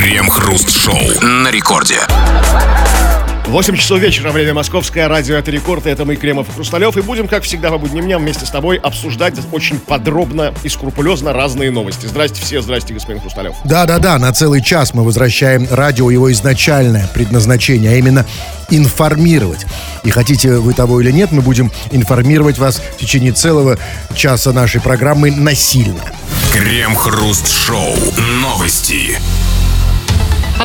Крем-хруст-шоу на рекорде. 8 часов вечера, время московское, радио «Это рекорд», и это мы, Кремов и Хрусталев, и будем, как всегда, по будним дням вместе с тобой обсуждать очень подробно и скрупулезно разные новости. Здрасте все, здрасте, господин Хрусталев. Да-да-да, на целый час мы возвращаем радио его изначальное предназначение, а именно информировать. И хотите вы того или нет, мы будем информировать вас в течение целого часа нашей программы насильно. Крем-хруст-шоу. Новости.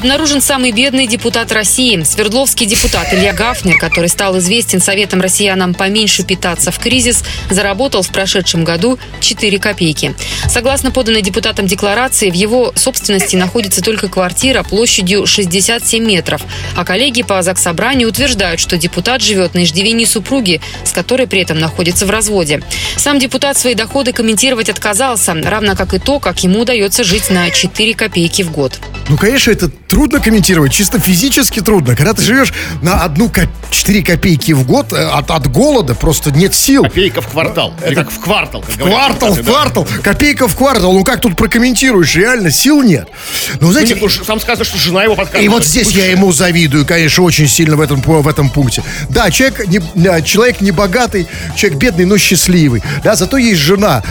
Обнаружен самый бедный депутат России. Свердловский депутат Илья Гафнер, который стал известен советом россиянам поменьше питаться в кризис, заработал в прошедшем году 4 копейки. Согласно поданной депутатам декларации, в его собственности находится только квартира площадью 67 метров, а коллеги по Заксобранию утверждают, что депутат живет на иждивении супруги, с которой при этом находится в разводе. Сам депутат свои доходы комментировать отказался, равно как и то, как ему удается жить на 4 копейки в год. Ну, конечно, это трудно комментировать, чисто физически трудно. Когда ты живешь на одну ко- 4 копейки в год, э, от, от голода просто нет сил. Копейка в квартал. Или как в квартал. как В говорят квартал, в депутаты, да. квартал, копейка в квартал. Ну как тут прокомментируешь? Реально сил нет. Ну, знаете, ну, Там сказано, что жена его подкармливает. и вот здесь я ему завидую, конечно, очень сильно в этом, в этом пункте. Да, человек не, да, человек не богатый, человек бедный, но счастливый. Да, зато есть жена.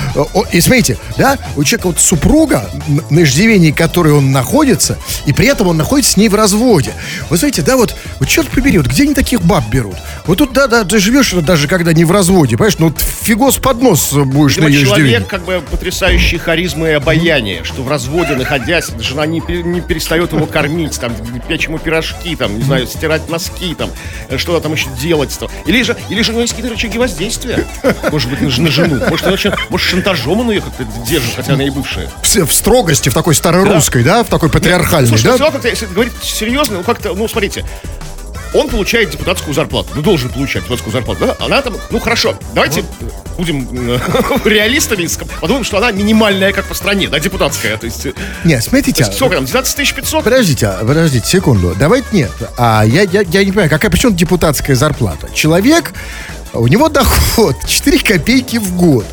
И смотрите, да, у человека вот супруга, на иждивении которой он находится, и при этом он находится с ней в разводе. Вы знаете, да, вот, вот черт побери, вот где они таких баб берут? Вот тут, да, да, ты живешь даже когда не в разводе, понимаешь, ну вот фигос под нос будешь на Видимо, иждивении. человек как бы потрясающий харизма и обаяние, что в разводе находясь, жена не, не перестает его кормить, там, печь ему пирожки, там, не знаю, стирать носки, там, э, что там еще делать. Там. Или же, или же у него есть какие-то рычаги воздействия, может быть, на, на жену. Может, он очень, может, шантажом он ее как-то держит, хотя она и бывшая. в, в строгости, в такой старорусской, да, в такой патриархальной, Слушай, да? Ну, как-то, если говорить серьезно, ну как-то, ну смотрите, он получает депутатскую зарплату, ну должен получать депутатскую зарплату, да? Она там, ну хорошо, давайте будем э, реалистами, подумаем, что она минимальная, как по стране, да, депутатская, то есть, э, Нет, смотрите, то есть сколько там, 12 500? Подождите, а, подождите, секунду. Давайте нет. А я, я, я не понимаю, какая причем депутатская зарплата? Человек, у него доход 4 копейки в год.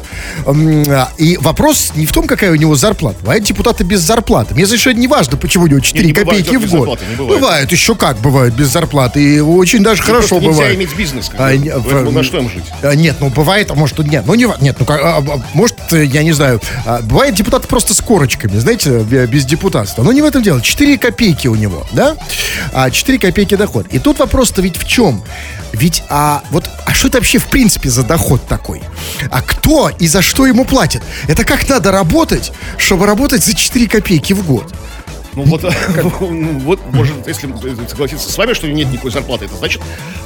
А, И вопрос не в том, какая у него зарплата. Бывают депутаты без зарплаты. Мне совершенно не важно, почему у него 4 Не, не бывает копейки в год. зарплаты, не бывает. еще как бывает без зарплаты. И очень даже хорошо Просто нельзя бывает. иметь бизнес, как А, в- на что им жить? а, Нет, ну бывает, а может нет. Ну не, нет, ну как, а, а, может, я не знаю. а, Бывает депутат просто с корочками, знаете, бе- без депутатства. Но не в этом дело. 4 копейки у него, да? А 4 копейки доход. И тут вопрос-то ведь в чем? Ведь, а вот, а что это вообще в принципе за доход такой? А кто и за что ему платят? Это как надо работать, чтобы работать за 4 копейки в год? Ну вот, ну, вот, может, если согласиться с вами, что у него нет никакой зарплаты, это значит,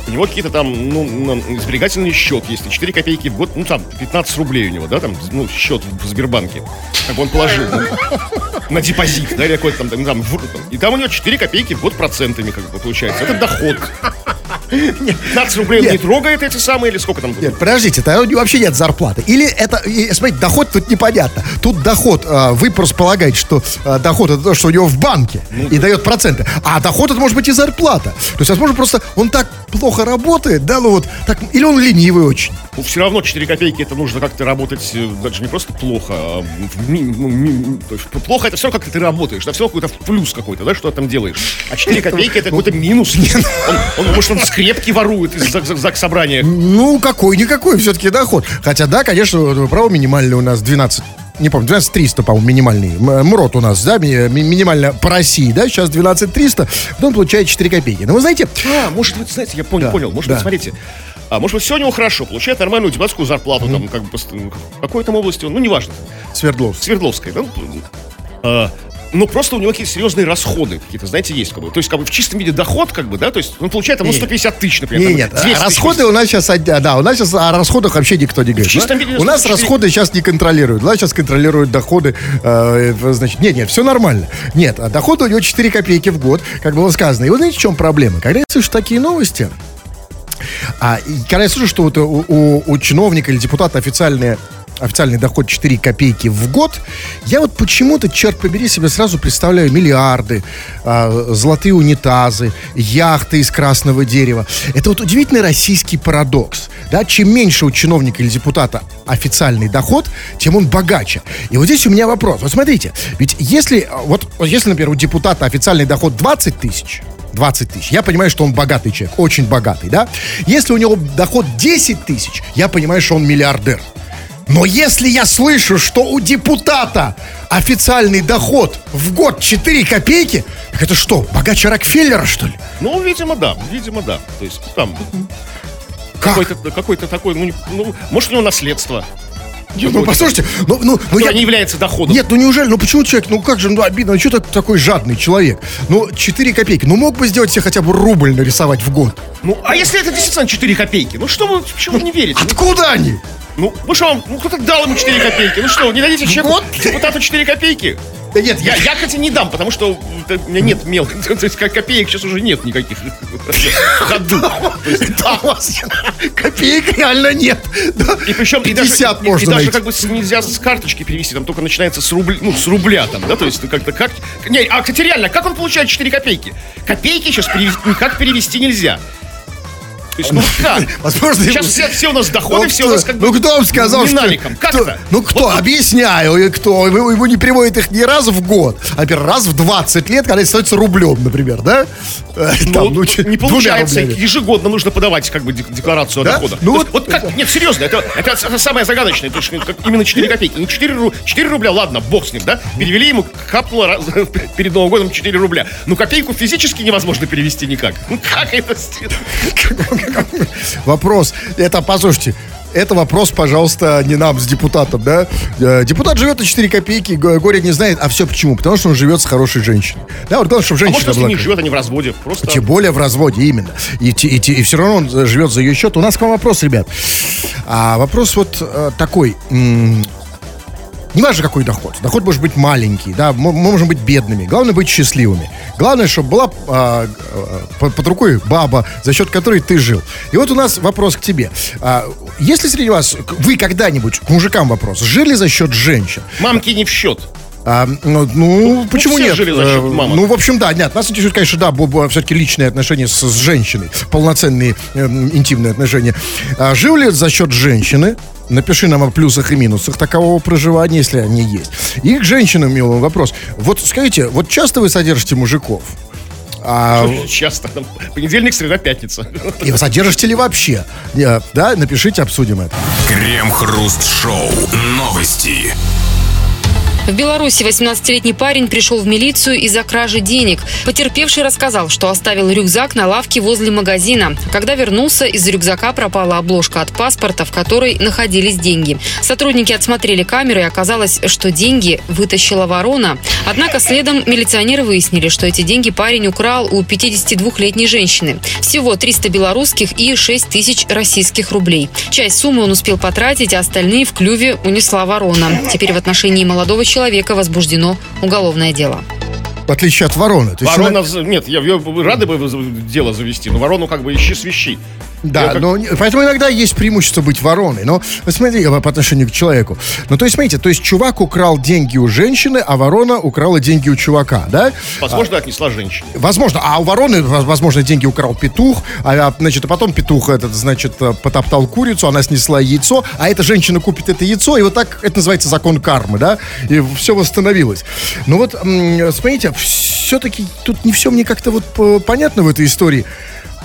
у него какие-то там, ну, сберегательный счет есть, и 4 копейки в год, ну, там, 15 рублей у него, да, там, ну, счет в Сбербанке, как бы он положил на депозит, да, или какой-то там, там, там, там, и там у него 4 копейки в год процентами, как бы, получается, это доход. 15 рублей он Нет. не трогает эти самые, или сколько там? Нет, подождите, него вообще нет зарплаты. Или это, смотрите, доход тут непонятно. Тут доход, а, вы просто полагаете, что а, доход это то, что у него в банке и дает проценты. А доход это может быть и зарплата. То есть, возможно, просто он так плохо работает, да, ну вот, так, или он ленивый очень. Ну, все равно 4 копейки это нужно как-то работать э, даже не просто плохо, а в ми- ну, ми- есть плохо это все как ты работаешь, да, все какой-то плюс какой-то, да, что ты там делаешь. А 4 копейки это какой-то минус. Он, он, может, он скрепки ворует из зак собрания. Ну, какой-никакой все-таки доход. Хотя, да, конечно, вы правы, минимальный у нас 12 не помню, 12 300, по-моему, минимальный. М- МРОТ у нас, да, ми- минимально по России, да, сейчас 12 300, потом получает 4 копейки. Но вы знаете, А, может быть, знаете, я понял, Да, понял. Может да. быть, смотрите. А может быть, все у него хорошо, получает нормальную депутатскую зарплату, там, как бы, ну, в какой там области, он, ну, неважно, Свердловск. Свердловской, да? А, ну, просто у него какие-то серьезные расходы какие-то, знаете, есть, как бы. То есть, как бы, в чистом виде доход, как бы, да, то есть, он получает, там, ну, 150 тысяч, например. Не, там, нет, 200 а тысяч. расходы у нас сейчас, да, у нас сейчас о расходах вообще никто не говорит. чистом да? виде У нас 104 расходы сейчас не контролируют. У нас сейчас контролируют доходы, э, значит, нет, нет, все нормально. Нет, а доходы у него 4 копейки в год, как было сказано. И вот знаете, в чем проблема? Когда я слышу такие новости, а, и когда я слышу, что вот у, у- у чиновника или депутата официальные официальный доход 4 копейки в год, я вот почему-то, черт побери, себе сразу представляю миллиарды, э, золотые унитазы, яхты из красного дерева. Это вот удивительный российский парадокс. Да? Чем меньше у чиновника или депутата официальный доход, тем он богаче. И вот здесь у меня вопрос. Вот смотрите, ведь если, вот, если, например, у депутата официальный доход 20 тысяч, 20 тысяч. Я понимаю, что он богатый человек, очень богатый, да? Если у него доход 10 тысяч, я понимаю, что он миллиардер. Но если я слышу, что у депутата официальный доход в год 4 копейки, так это что, богаче Рокфеллера, что ли? Ну, видимо, да, видимо, да. То есть там Как? какой-то какой такой, ну, ну, может, у него наследство. Нет, ну, послушайте, ну, ну, ну я... не является доходом. Нет, ну неужели, ну почему человек, ну как же, ну обидно, ну что ты такой жадный человек? Ну, 4 копейки, ну мог бы сделать себе хотя бы рубль нарисовать в год. Ну, а если это действительно 4 копейки? Ну что вы, почему вы не верите? Откуда они? Ну, вы что, вам- ну кто-то дал ему 4 копейки. Ну что, не дадите человеку, Вот. депутату 4 копейки? Да нет, Я, я, кстати, не дам, потому что э, у меня нет мел. То есть копеек сейчас уже нет никаких в ходу. Да, у вас копеек реально нет. И причем и 50 даже, и- можно и, даже как бы нельзя с карточки перевести, там только начинается с рубля, ну, с рубля там, да, то есть ну, как-то как... Не, а, кстати, реально, как он получает 4 копейки? Копейки сейчас никак перевести нельзя. То есть, ну как? Возможно, Сейчас все, все у нас доходы, Ну, все у нас кто- как бы Ну кто вам сказал, что... Как кто- это? Ну кто? Вот- Объясняю, и кто? Ему, ему не приводит их не раз в год, а например, раз в 20 лет, когда становится рублем, например, да? Э, Ну, там, ну, не получается, ежегодно нужно подавать как бы дек- декларацию Да? о доходах. Ну вот- вот как, нет, серьезно, это, это, это самое загадочное, то есть, ну, как именно 4 копейки. Не 4, ру- 4 рубля, ладно, бог с ним, да? Перевели ему, капнуло раз- перед Новым годом 4 рубля. Ну, копейку физически невозможно перевести никак. Ну, как это сделать? Вопрос. Это, послушайте, это вопрос, пожалуйста, не нам с депутатом, да? Э, Депутат живет на 4 копейки, го- горе не знает, а все почему? Потому что он живет с хорошей женщиной. Да, вот главное, чтобы А женщина может, если была не живет, они в разводе. Просто... Тем более в разводе, именно. И, и, те- и все равно он э, живет за ее счет. У нас к вам вопрос, ребят. А вопрос вот э, такой. М, Неважно, какой доход. Доход может быть маленький, да, мы можем быть бедными. Главное быть счастливыми. Главное, чтобы была а, а, под, под рукой баба, за счет которой ты жил. И вот у нас вопрос к тебе. А, если среди вас, вы когда-нибудь, к мужикам вопрос, жили за счет женщин? Мамки не в счет. А, ну, ну, почему все нет? жили за счет Э, мамок. Ну, в общем, да, нет. Нас интересует, конечно, да, все-таки личные отношения с, с женщиной. Полноценные эм, интимные отношения. А, жил ли за счет женщины? Напиши нам о плюсах и минусах такового проживания, если они есть. И к женщинам, милый вопрос. Вот скажите, вот часто вы содержите мужиков? А, Часто. Там, понедельник, среда, пятница. и вы содержите ли вообще? Э, Да, напишите, обсудим это. Крем-хруст-шоу. Новости. В Беларуси 18-летний парень пришел в милицию из-за кражи денег. Потерпевший рассказал, что оставил рюкзак на лавке возле магазина. Когда вернулся, из рюкзака пропала обложка от паспорта, в которой находились деньги. Сотрудники отсмотрели камеры, и оказалось, что деньги вытащила ворона. Однако следом милиционеры выяснили, что эти деньги парень украл у 52-летней женщины. Всего 300 белорусских и 6 тысяч российских рублей. Часть суммы он успел потратить, а остальные в клюве унесла ворона. Теперь в отношении молодого человека возбуждено уголовное дело. В отличие от вороны. Ворона, в- нет, я, я бы рады бы дело завести, но ворону как бы ищи свищи. Да, как- но поэтому иногда есть преимущество быть вороной. Но смотри, э, по отношению к человеку. Ну, то есть, смотрите, то есть чувак украл деньги у женщины, а ворона украла деньги у чувака, да? Возможно, отнесла женщине. Возможно, а у вороны, воз- возможно, деньги украл петух, а, а, значит, а потом петух этот, значит, э, потоптал курицу, она снесла яйцо, а эта женщина купит это яйцо, и вот так, это называется закон кармы, да, и все восстановилось. Ну вот, м, смотрите, все-таки тут не все мне как-то вот понятно в этой истории.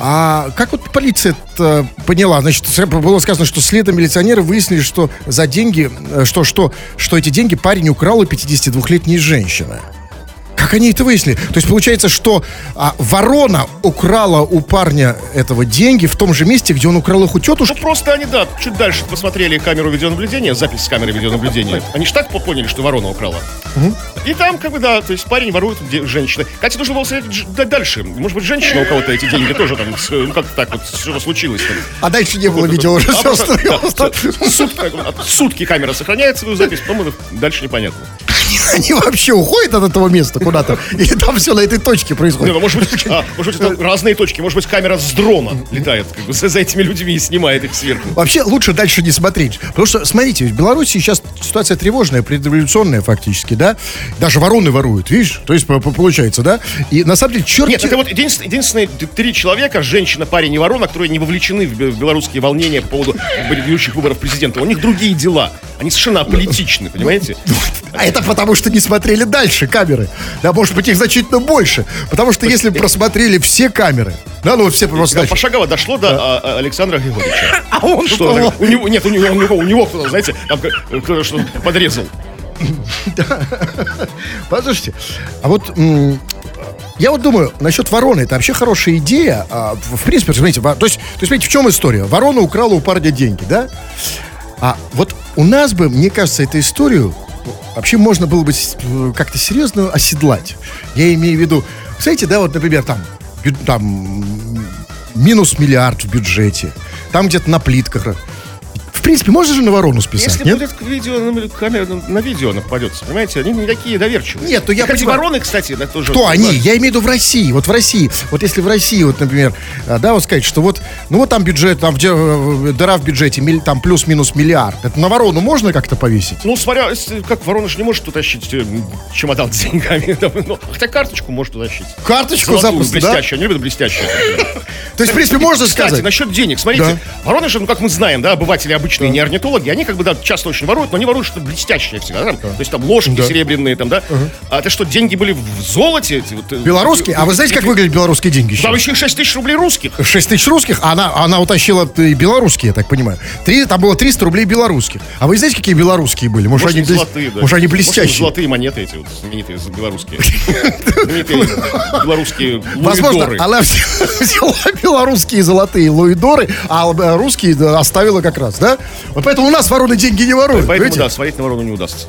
А как вот полиция это поняла? Значит, было сказано, что следом милиционеры выяснили, что за деньги, э, что, что, что эти деньги парень украл у 52-летней женщины. Как они это выяснили? То есть получается, что а, ворона украла у парня этого деньги в том же месте, где он украл их у Ну, тетушки. просто они, да, чуть дальше посмотрели камеру видеонаблюдения, запись с камеры видеонаблюдения. Они же так поняли, что ворона украла. И там, как бы, да, то есть парень ворует женщины. Кстати, нужно было смотреть дальше. Может быть, женщина у кого-то эти деньги тоже там, ну, как так вот, что случилось там. А дальше не было видео уже. А сутки, камера сохраняет свою запись, по-моему, дальше непонятно. они вообще уходят от этого места куда-то? Или там все на этой точке Не, происходит? ну, может быть, а, может быть, это разные точки. Может быть, камера с дрона летает как бы, за, этими людьми и снимает их сверху. Вообще лучше дальше не смотреть. Потому что, смотрите, в Беларуси сейчас ситуация тревожная, предреволюционная фактически, да? Даже вороны воруют, видишь? То есть по- по- получается, да? И на самом деле, черт... Нет, это вот единственные, единственные три человека, женщина, парень и ворона, которые не вовлечены в бе- в белорусские волнения по поводу грядущих выборов президента. У них другие дела. Они совершенно аполитичны, понимаете? А это потому, что не смотрели дальше камеры. Да, может быть, их значительно больше. Потому что если бы просмотрели все камеры, да, ну вот все просто... Значит, пошагово дошло до а, а, Александра Григорьевича. А он Что, что? у него, нет, у него, у него, у него кто-то, знаете, там кто-то что подрезал. Послушайте, а вот я вот думаю, насчет вороны, это вообще хорошая идея. А, в, принципе, смотрите, то есть, то есть, смотрите, в чем история? Ворона украла у парня деньги, да? А вот у нас бы, мне кажется, эту историю вообще можно было бы э, как-то серьезно оседлать. Я имею в виду, знаете, да, вот, например, там, там минус миллиард в бюджете, там где-то на плитках. В принципе, можно же на ворону списать, Если нет? будет видео, на- камера на, видео она попадется, понимаете, они не такие доверчивые. Нет, ну я эти понимаю. вороны, кстати, да, тоже... Кто они? Я имею в виду в России. Вот в России. Вот если в России, вот, например, а, да, вот сказать, что вот, ну вот там бюджет, там где, э, дыра в бюджете, там плюс-минус миллиард. Это на ворону можно как-то повесить? Ну, смотря, как ворона же не может утащить э, чемодан с деньгами. ну, хотя карточку может утащить. Карточку запросто, да? блестящую. Они любят блестящую. То есть, в принципе, можно Кстати, сказать. насчет денег. Смотрите, же, ну, как мы знаем, да, обыватели обычные, не орнитологи, они как бы, да, часто очень воруют, но они воруют что-то блестящее всегда. да, там. То есть там ложки Да. серебряные, там, да. А это что, деньги были в золоте? э, Белорусские? А вы знаете, как выглядят белорусские деньги Там еще? еще 6 тысяч рублей русских. 6 тысяч русских, а она, она утащила и белорусские, я так понимаю. Три, там было 300 рублей белорусских. А вы знаете, какие белорусские были? Может, Может, они, золотые, да. может, они Может, блестящие? золотые монеты эти вот знаменитые белорусские. Знаменитые белорусские Возможно, она взяла белорусские золотые луидоры, а э, русские да, оставила как раз, да? Вот поэтому у нас вороны деньги не воруют. Поэтому, понимаете? да, свалить на ворону не удастся.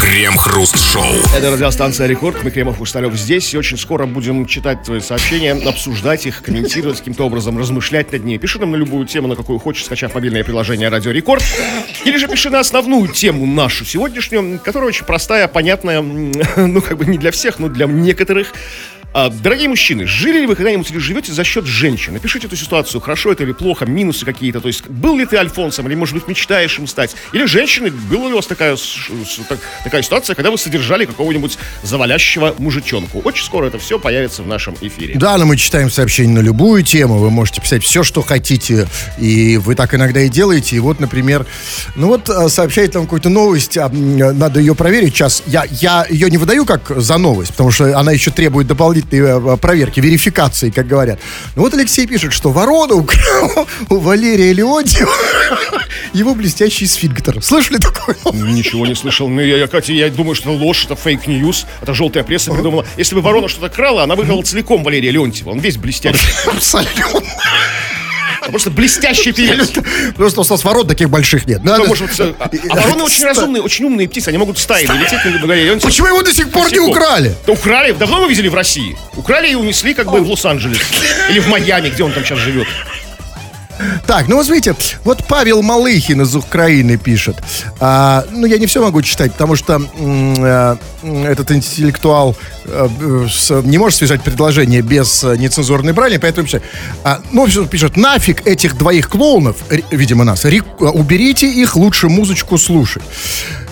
Крем-хруст-шоу. Это радиостанция «Рекорд». Мы, Кремов Хрусталев, здесь. И очень скоро будем читать твои сообщения, обсуждать их, комментировать каким-то образом, размышлять над ними. Пиши нам на любую тему, на какую хочешь, скачав мобильное приложение «Радио Рекорд». Или же пиши на основную тему нашу сегодняшнюю, которая очень простая, понятная, ну, как бы не для всех, но для некоторых. А, Дорогие мужчины, жили ли вы когда-нибудь или живете за счет женщин? Напишите эту ситуацию, хорошо это или плохо, минусы какие-то. То есть, был ли ты альфонсом, или, может быть, мечтаешь им стать? Или женщины, была ли у вас такая, такая ситуация, когда вы содержали какого-нибудь завалящего мужичонку? Очень скоро это все появится в нашем эфире. Да, но мы читаем сообщения на любую тему. Вы можете писать все, что хотите. И вы так иногда и делаете. И вот, например, ну вот а, сообщает нам какую-то новость. а, Надо ее проверить. Сейчас я, я ее не выдаю как за новость, потому что она еще требует дополнительной э, проверки, верификации, как говорят. Ну вот Алексей пишет, что ворона украла у Валерия Леонтьева его блестящий сфинктер. Слышали такое? Ничего не слышал. Ну, я, я, Катя, я думаю, что это ложь, это fake news. Это желтая пресса придумала. Если бы ворона что-то крала, она бы украла целиком Валерия Леонтьева. Он весь блестящий. Абсолютно. Он Просто блестящий певец. Просто у нас ворот таких больших нет. Ну, Надо- может, всё. а, вороны очень разумные, очень умные птицы. Они могут стаями лететь. Почему его до сих пор не украли? Да украли. Давно мы видели в России. Украли и унесли как бы в Лос-Анджелес. Или в Майами, где он там сейчас живет. Так, ну вот смотрите, вот Павел Малыхин из Украины пишет. А, ну, я не все могу читать, потому что м, этот интеллектуал с- не может связать предложение без нецензурной брани, поэтому пишет. А, ну, всё пишет, нафиг этих двоих клоунов, видимо, нас, э, уберите их, лучше музычку слушать.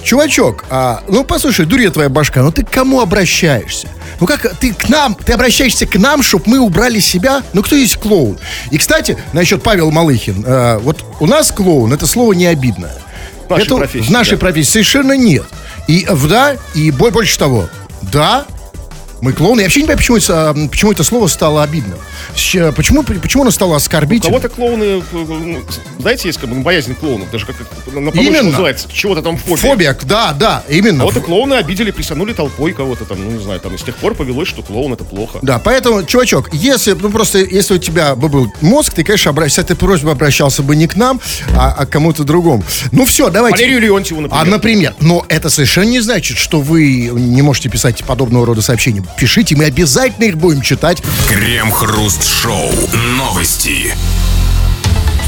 Чувачок, а, ну послушай, дурья твоя башка, ну ты к кому обращаешься? Ну как ты к нам, ты обращаешься к нам, чтобы мы убрали себя? Ну кто есть клоун? И, кстати, насчет Павел Малыхин, э, вот у нас клоун, это слово не обидное. В нашей Это профессии, в нашей да. профессии совершенно нет. И э, в- да, и бо- больше того, да, мы клоуны. Я вообще не понимаю, почему это, э, почему это слово стало обидным. Почему, почему оно стало оскорбительным? Кого-то клоуны, э, ну, знаете, есть как бы боязнь клоунов, даже как на Именно. называется, чего-то там фобия. Фобия, да, да, именно. Кого-то клоуны обидели, присанули толпой кого-то там, ну не знаю, там и с тех пор повелось, что клоун это плохо. Да, поэтому, чувачок, если, ну просто, если у тебя бы был мозг, ты, конечно, обращ- с этой просьбой обращался бы не к нам, а, а к кому-то другому. Ну все, давайте. Валерию Леонтьеву, например. А, например, но это совершенно не значит, что вы не можете писать подобного рода сообщения. Пишите, мы обязательно их будем читать. Крем-хруст-шоу. Новости.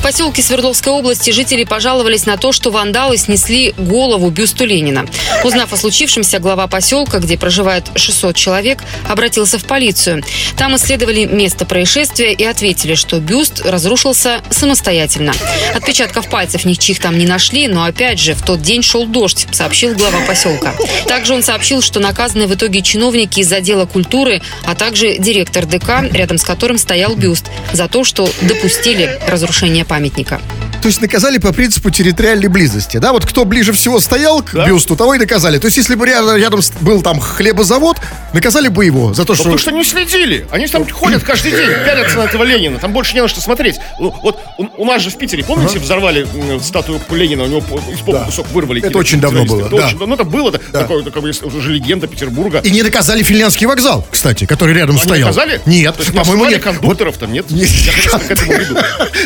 Поселке Свердловской области жители пожаловались на то, что вандалы снесли голову бюсту Ленина. Узнав о случившемся, глава поселка, где проживает 600 человек, обратился в полицию. Там исследовали место происшествия и ответили, что бюст разрушился самостоятельно. Отпечатков пальцев ничьих там не нашли, но опять же, в тот день шел дождь, сообщил глава поселка. Также он сообщил, что наказаны в итоге чиновники из отдела культуры, а также директор ДК, рядом с которым стоял бюст, за то, что допустили разрушение памятника памятника. То есть наказали по принципу территориальной близости, да? Вот кто ближе всего стоял к Да. бюсту, того и наказали. То есть если бы рядом, рядом был там хлебозавод, наказали бы его за то, что... Потому что не следили. Они там ходят каждый день, пялятся на этого Ленина. Там больше не на что смотреть. Ну, Вот у, у нас же в Питере, помните, взорвали м, статую Ленина, у него из попы Да. кусок вырвали. Это очень давно было, Это да. очень. Ну, это было, да, такое, такое, уже легенда Петербурга. И не наказали финляндский вокзал, кстати, который рядом Они стоял. наказали? Нет, не по-моему, осуждали нет. кондукторов там, нет? Нет. Я как раз к этому веду.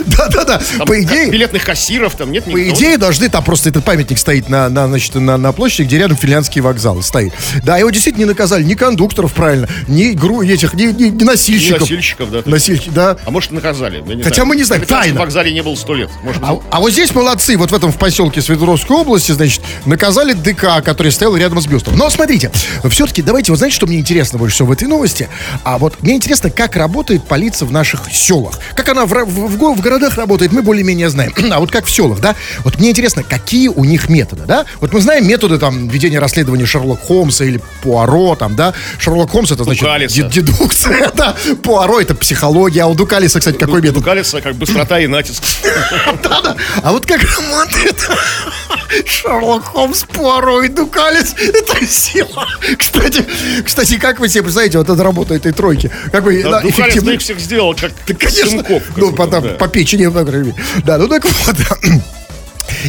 Да-да-да. По идее, Билетных кассиров там нет По идее, должны, там просто этот памятник стоит на, на, значит, на, на площади, где рядом финляндский вокзал стоит. Да, его действительно не наказали ни кондукторов, правильно, ни, гру, этих, ни, ни- ни носильщиков. носильщиков, да. Носильщики, да. А может, наказали. я не Хотя знаю. мы не знаем, На Петровском тайна. вокзале не был сто лет. Может, А, а вот здесь молодцы, вот в этом в поселке Свердловской области, значит, наказали ДК, который стоял рядом с бюстом. Но смотрите, все-таки давайте, вот знаете, что мне интересно больше всего в этой новости? А вот мне интересно, как работает полиция в наших селах. Как она в, в, в в городах работает, мы более-менее знаем. а вот как в селах, да? Вот мне интересно, какие у них методы, да? Вот мы знаем методы там ведения расследования Шерлока Холмса или Пуаро, там, да? Шерлок Холмс это значит дед- дедукция, да? Пуаро это психология, а у Дукалиса, кстати, какой метод? Дукалиса, как быстрота и натиск. Да-да. А вот как работает Шерлок Холмс, Пуаро и Дукалис, это сила. Кстати, кстати, как вы себе представляете вот эту работу этой тройки? Как вы да, эффективно- их всех сделал, как конечно. Ну, по, по печени. ну. Да, ну так вот.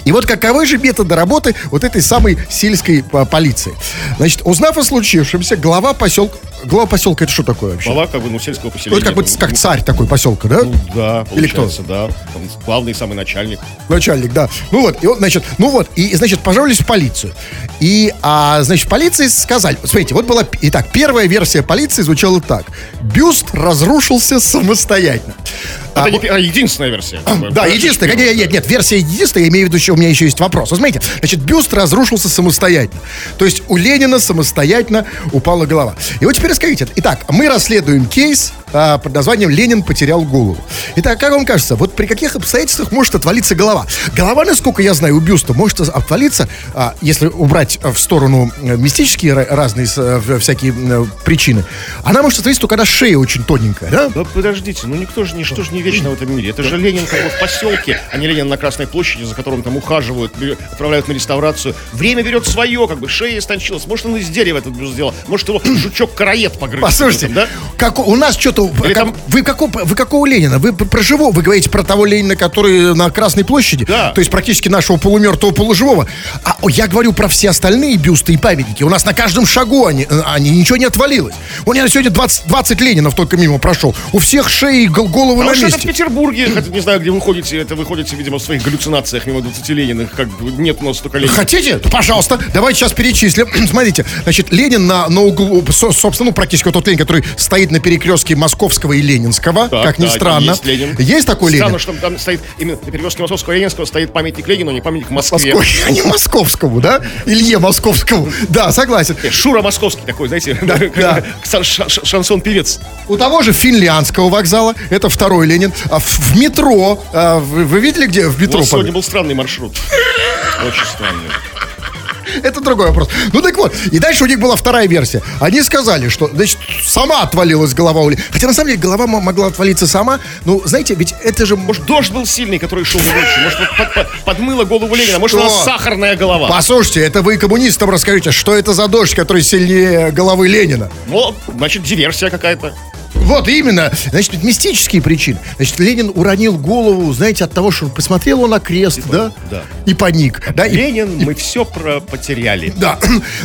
И вот каковы же методы работы вот этой самой сельской а, полиции? Значит, узнав о случившемся, глава поселка... Глава поселка это что такое вообще? Глава, как бы, ну, сельского Ну, поселения. это как, бы, Ну, как царь такой поселка, да? Ну, да, Или кто? да. Он главный самый начальник. Начальник, да. Ну вот, и вот, значит, ну вот, и, значит, пожаловались в полицию. И, а, значит, полиции сказали, смотрите, вот была, итак, первая версия полиции звучала так. Бюст разрушился самостоятельно. Это А, не а, единственная версия. да, единственная, нет, нет, нет, версия единственная, я имею в виду, что у меня еще есть вопрос. Вот смотрите, значит, бюст разрушился самостоятельно. То есть у Ленина самостоятельно упала голова. И вот теперь скажите, итак, мы расследуем кейс а, под названием «Ленин потерял голову». Итак, как вам кажется, вот при каких обстоятельствах может отвалиться голова? Голова, насколько я знаю, у бюста может отвалиться, а, если убрать а, в сторону э, мистические ра- разные э, всякие э, причины, она может отвалиться только когда шея очень тоненькая, да? Да подождите, ну никто же, ничто же не вечно в этом мире. Это же Ленин как бы в поселке, а не Ленин на Красной площади, за которым там ухаживают, отправляют на реставрацию. Время берет свое, как бы шея истончилась. Может, он из дерева этот бюст сделал. Может, его жучок-караед погрыз. Послушайте, да? как, у нас что-то... Или как- там- вы, какого, вы какого Ленина? Вы про живого? Вы говорите про того Ленина, который на Красной площади? Да. То есть практически нашего полумертвого, полуживого. А я говорю про все остальные бюсты и памятники. У нас на каждом шагу они, э, они ничего не отвалилось. У меня сегодня 20, 20 Ленинов только мимо прошел. У всех шеи и гол- головы А на это в месте. Петербурге, хотя не знаю, где вы ходите, это вы ходите, видимо, в своих галлюцинациях мимо 20 Лениных, как бы нет у нас столько Ленинов. Хотите? Пожалуйста, давайте сейчас перечислим. Смотрите, значит, Ленин на, на углу, со- собственно, ну, практически вот тот Ленин, который стоит на перекрестке Московского и Ленинского, Так, как ни да, странно. Есть, Ленин. Есть такой Странно, Ленин? что там стоит именно на перекрестке Московского и Ленинского стоит памятник Ленину, а не памятник Москве. Москвой, а не московскому, да? Илье московскому. Да, согласен. Э, Шура Московский такой, знаете, да. ша- шансон-певец. У того же финляндского вокзала, это второй Ленин. А в, в метро, а, вы, вы видели, где в метро? Вот сегодня пом- был странный маршрут. Очень странный. Это другой вопрос. Ну так вот, и дальше у них была вторая версия. Они сказали, что, значит, сама отвалилась голова у Ленина. Хотя на самом деле голова мо- могла отвалиться сама. Ну, знаете, ведь это же... Может, дождь был сильный, который шел ночью. Может, вот под- под- подмыло голову Ленина. Может, у Что? нас сахарная голова. Послушайте, это вы коммунистам расскажите, что это за дождь, который сильнее головы Ленина. Ну, значит, диверсия какая-то. Вот именно. Значит, мистические причины. Значит, Ленин уронил голову, знаете, от того, что посмотрел он на крест, да? да. И паник. Да, и- Ленин, мы все про потеряли. Да,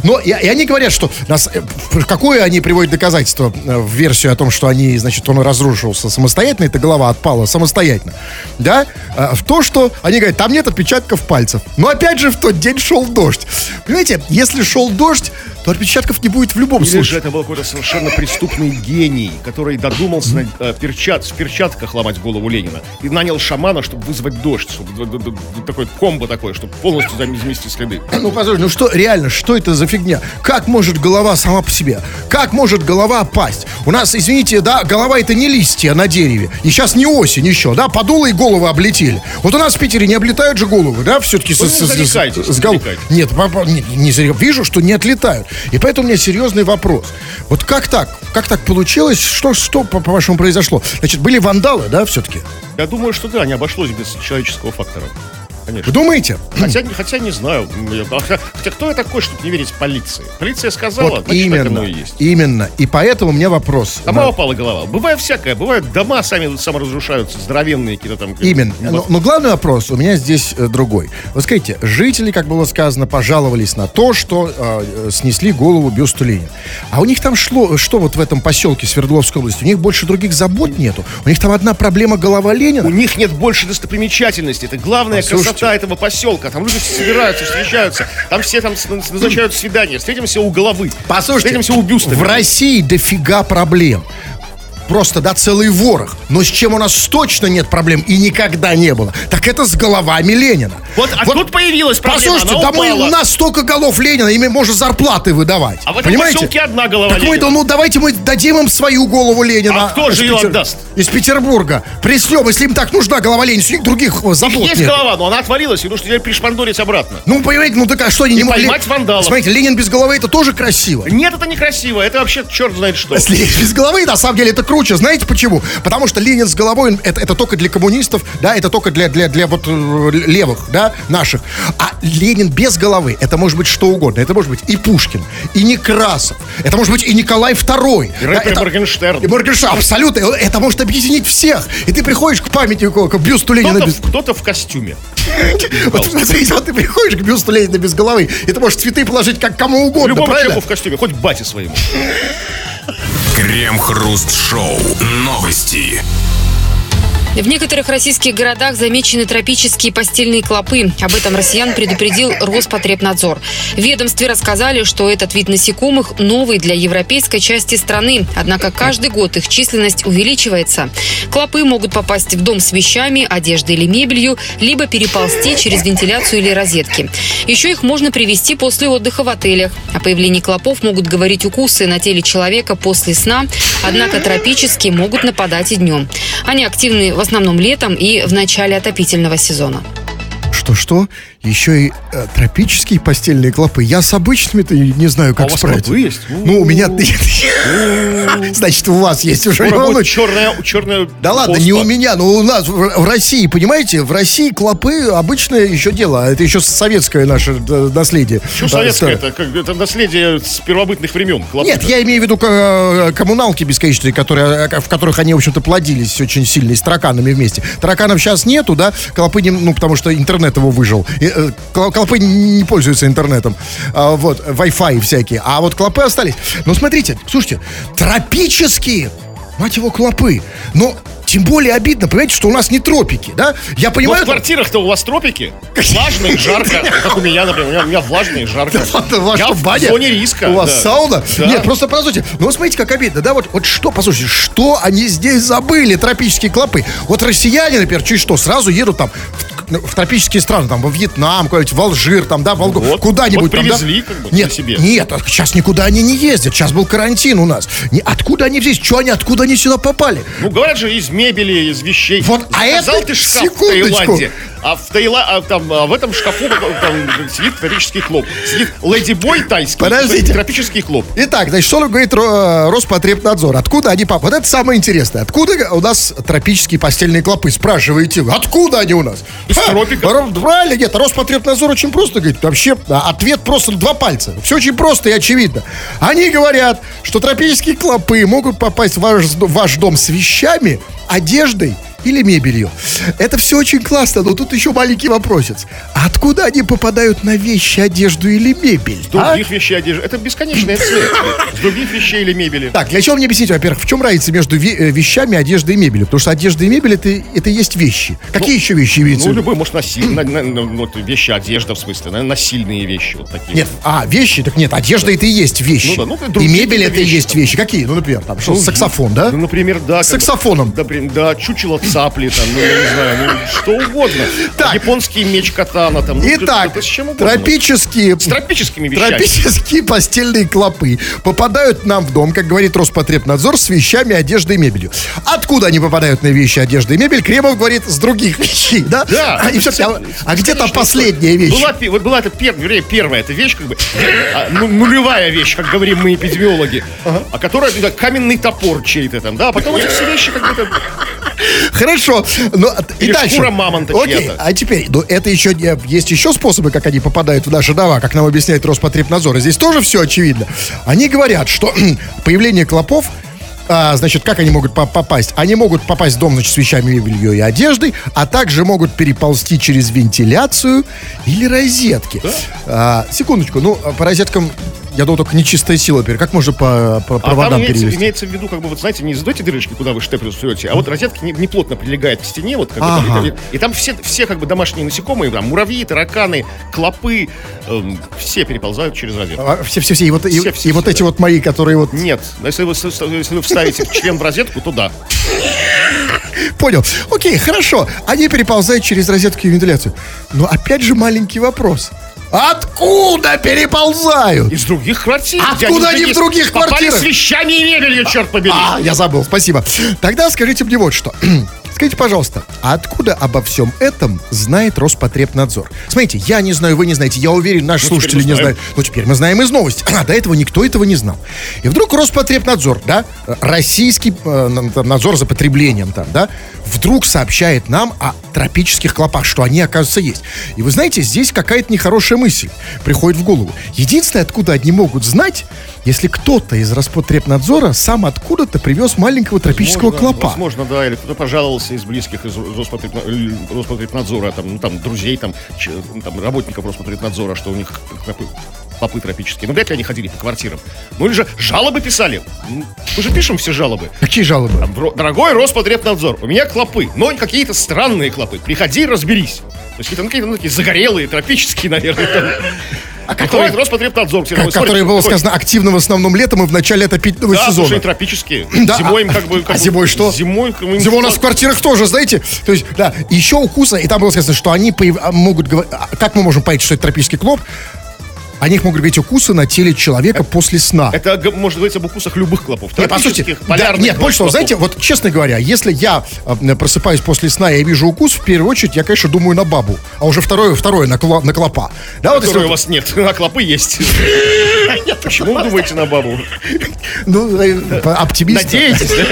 но и, и они говорят, что нас, э, какое они приводят доказательство э, в версию о том, что они, значит, он разрушился самостоятельно, эта голова отпала самостоятельно, да, А, в то, что они говорят, там нет отпечатков пальцев. Но опять же в тот день шел дождь. Понимаете, если шел дождь, то отпечатков не будет в любом Или же случае. это был какой-то совершенно преступный гений, который додумался на, э, перчат, в перчатках ломать голову Ленина и нанял шамана, чтобы вызвать дождь, чтобы такой комбо такое, чтобы полностью зам- замести следы. Ну, послушай, ну что, реально, что это за фигня? Как может голова сама по себе? Как может голова пасть? У нас, извините, да, голова это не листья на дереве. И сейчас не осень еще, да, подуло и головы облетели. Вот у нас в Питере не облетают же головы, да, все-таки Ну, не зарекайтесь, не зарекайтесь. Нет, папа, не, не зарек- вижу, что не отлетают. И поэтому у меня серьезный вопрос. Вот как так? Как так получилось? Что, что по- по-вашему, произошло? Значит, были вандалы, да, все-таки? Я думаю, что да, не обошлось без человеческого фактора. Вы Конечно. думаете? Хотя, хотя не знаю. Хотя, кто я такой, чтобы не верить полиции? Полиция сказала, Вот значит, именно, и есть. именно. И поэтому у меня вопрос. Сама упала голова. Бывает всякое. Бывают дома сами саморазрушаются, здоровенные какие-то там. Именно. Но, но главный вопрос у меня здесь э, другой. Вот скажите, жители, как было сказано, пожаловались на то, что э, э, снесли голову бюсту Ленина. А у них там шло, что вот в этом поселке Свердловской области? У них больше других забот нету. У них там одна проблема голова У Ленина. них нет больше достопримечательностей. Это главная Послушайте. Красота этого поселка. Там люди собираются, встречаются. Там все там назначают свидания. Встретимся у головы. Послушайте, Встретимся у бюста. в России дофига проблем. Просто, да, целый ворох. Но с чем у нас точно нет проблем и никогда не было, так это с головами Ленина. Вот, а тут появилась проблема. Послушайте, да мы, у нас столько голов Ленина, ими можно зарплаты выдавать. А в этом Понимаете? поселке одна голова Так мы, Ленина. ну давайте мы дадим им свою голову Ленина. А кто же ее Питер- отдаст? Из Петербурга. Пришлем, если им так нужна голова Ленина, у них других э, забот Есть нет. голова, но она отвалилась, и нужно теперь пришпандорить обратно. Ну, понимаете, ну так а что они не И могли... поймать вандалов. Смотрите, Ленин без головы это тоже красиво. Нет, это некрасиво. Это вообще черт знает что. Если без головы, на самом деле, это круче. Знаете почему? Потому что Ленин с головой, это, это только для коммунистов, да, это только для, для, для вот э, левых, да, наших. А Ленин без головы, это может быть что угодно. Это может быть и Пушкин, и Некрасов, это может быть и Николай II. И рэпер это- Моргенштерн. И Моргенштерн, абсолютно. Это может объединить всех. И ты приходишь к памятнику, к бюсту Ленина Кто-то, без... кто-то в костюме. Вот, ты приходишь к бюсту Ленина без головы, и ты можешь цветы положить как кому угодно, Любому человеку в костюме, хоть бате своему. Крем-хруст-шоу. Новости. В некоторых российских городах замечены тропические постельные клопы. Об этом россиян предупредил Роспотребнадзор. В ведомстве рассказали, что этот вид насекомых новый для европейской части страны. Однако каждый год их численность увеличивается. Клопы могут попасть в дом с вещами, одеждой или мебелью, либо переползти через вентиляцию или розетки. Еще их можно привести после отдыха в отелях. О появлении клопов могут говорить укусы на теле человека после сна, однако тропические могут нападать и днем. Они активны в основном летом и в начале отопительного сезона. Что-что? Еще и э, тропические постельные клопы. Я с обычными-то не знаю, как А у вас справиться. есть? Ну, у меня... Значит, у вас есть уже. черная, черная Да ладно, не у меня, но у нас в, России, понимаете, в России клопы обычное еще дело. а Это еще советское наше наследие. Что советское? Это, наследие с первобытных времен. Нет, я имею в виду э, коммуналки бесконечные, которые, э, в которых они, в общем-то, плодились очень сильно, и с тараканами вместе. Тараканов сейчас нету, да, клопы, ну, потому что интернет его выжил. И, э, кл- клопы не пользуются интернетом. А, вот, Wi-Fi всякие. А вот клопы остались. Но смотрите, слушайте, тропические, мать его, клопы. Но тем более обидно, понимаете, что у нас не тропики, да? Я Но понимаю... в квартирах-то у вас тропики. Влажно и жарко. Как у меня, например. У меня, влажно и жарко. Я в зоне риска. У вас сауна? Нет, просто послушайте. Ну, вот смотрите, как обидно, да? Вот, вот что, послушайте, что они здесь забыли, тропические клопы? Вот россияне, например, чуть что, сразу едут там в, в тропические страны, там, во Вьетнам, куда-нибудь, в Алжир, там, да, в Алгу, Вот, куда-нибудь вот там, да? привезли, как бы, Нет, себе. нет, а сейчас никуда они не ездят, сейчас был карантин у нас. Не, откуда они здесь, что они, откуда они сюда попали? Ну, говорят же, из мебели, из вещей. Вот, а это- ты шкаф секундочку. в Таиланде, а в, Таила... а, там, а в этом шкафу там, сидит тропический клоп. Сидит леди-бой тайский Подождите. и тропический клоп. Итак, значит, что говорит э, Роспотребнадзор? Откуда они пап? Вот это самое интересное. Откуда у нас тропические постельные клопы? Спрашиваете вы. Откуда они у нас? Из Ха, тропиков. Ро- Правильно, нет. Роспотребнадзор очень просто говорит. Вообще, а, ответ просто два пальца. Все очень просто и очевидно. Они говорят, что тропические клопы могут попасть в ваш, в ваш дом с вещами, одеждой или мебелью. Это все очень классно, но тут еще маленький вопросец. Откуда они попадают на вещи, одежду или мебель? С других вещей одежды. Это бесконечная цвет. С других вещей или мебели. Так, для чего мне объяснить, во-первых, в чем разница между э, вещами, одеждой и мебелью? Потому что одежда и мебель это, это есть вещи. Какие еще вещи имеются? Ну, в виду? любые, может, насильные, вот вещи, одежда, в смысле, наверное, насильные вещи вот такие. Нет, а, вещи, так нет, одежда это и есть вещи. Ну да, ну, и мебель это и есть там. вещи. Какие? Ну, например, там, что, Ну, саксофон, да? Ну, например, да. С саксофоном. Да, блин, да, чучело цапли, там, ну, я не знаю, ну, что угодно. Так. Японский меч катана, там. ну, Итак, это с чем угодно. тропические... С тропическими вещами. Тропические постельные клопы попадают нам в дом, как говорит Роспотребнадзор, с вещами, одеждой и мебелью. Откуда они попадают на вещи, одежду и мебель? Кремов говорит, с других вещей, да? Да. А, и всё-таки, а- а где Конечно, последняя вещь? Была, вот была эта пер- вернее, первая эта вещь, как бы, а, ну, нулевая вещь, как говорим мы, эпидемиологи, а которая, да, каменный топор чей-то там, да, а потом эти все вещи как бы там, Хорошо. Ну, а- и Или дальше. шкура мамонта Окей, а теперь, ну, это еще есть еще способы, как они попадают в наши дома, как нам объясняет Роспотребнадзор. И здесь тоже все очевидно. Они говорят, что появление клопов а, значит, как они могут по- попасть? Они могут попасть в дом, значит, с вещами, мебелью и одеждой, а также могут переползти через вентиляцию или розетки. А, секундочку, ну, а по розеткам, я думал, только нечистая сила. Теперь как можно по, по А там имеется, перевести? имеется в виду, как бы, вот знаете, не задайте дырочки, куда вы штепель суете, а вот розетка не, не прилегает к стене, вот, как бы, Ага. там, и, и там все, все, как бы, домашние насекомые, там, муравьи, тараканы, клопы, эм, все переползают через розетку. А, Все-все-все, и вот, и, Все, все, и вот все, эти да. вот мои, которые вот Нет, если вы, если вы вставите член в розетку, то да. Понял. Окей, хорошо. Они переползают через розетку и вентиляцию. Но опять же маленький вопрос. Откуда переползают? Из других квартир. Откуда они в других Попали квартирах? с вещами и мебелью, черт побери. А, я забыл, спасибо. Тогда скажите мне вот что. Скажите, пожалуйста, а откуда обо всем этом знает Роспотребнадзор? Смотрите, я не знаю, вы не знаете, я уверен, наши Ну, слушатели не знают. Ну, теперь мы знаем из новости. А до этого никто этого не знал. И вдруг Роспотребнадзор, да, э, российский э, надзор за потреблением там, да, вдруг сообщает нам о тропических клопах, что они, оказывается, есть. И вы знаете, здесь какая-то нехорошая мысль приходит в голову. Единственное, откуда они могут знать, если кто-то из Роспотребнадзора сам откуда-то привез маленького тропического Возможно, клопа. Возможно, да, или кто-то пожаловался из близких из Роспотребна- э, Роспотребнадзора, там, ну, там, друзей, там, ч- там, работников Роспотребнадзора, что у них клопы, клопы тропические. Ну, вряд ли они ходили по квартирам. Ну, или же жалобы писали. Мы же пишем все жалобы. Какие жалобы? Там, «Ро- Дорогой Роспотребнадзор, у меня клопы, но какие-то странные клопы. Приходи разберись. То есть какие-то ну, какие-то, ну, такие загорелые, тропические, наверное. Там. А которые- Роспотребнадзор. все Ко- такой смотрит, которые было такой, сказано активно в основном летом и в начале отопительного Да, сезона. слушай, тропические. Да, Зимой а- им как бы... как а зимой что? Зимой... как им Зимой у нас в квартирах тоже, знаете? То есть, да, еще укусы, и там было сказано, что они появ- а, могут говорить... Как мы можем понять, что это тропический клоп? О них могут говорить укусы на теле человека после сна. Это может говорить об укусах любых клопов. Нет, по сути, да, нет, больше того, знаете, вот честно говоря, если я э, просыпаюсь после сна и вижу укус, в первую очередь я, конечно, думаю на бабу, а уже второе, второе на, кла- на клопа. Да, вот если у вас нет, а клопы есть. Почему вы думаете на бабу? ну, э, оптимист. Надеетесь, да?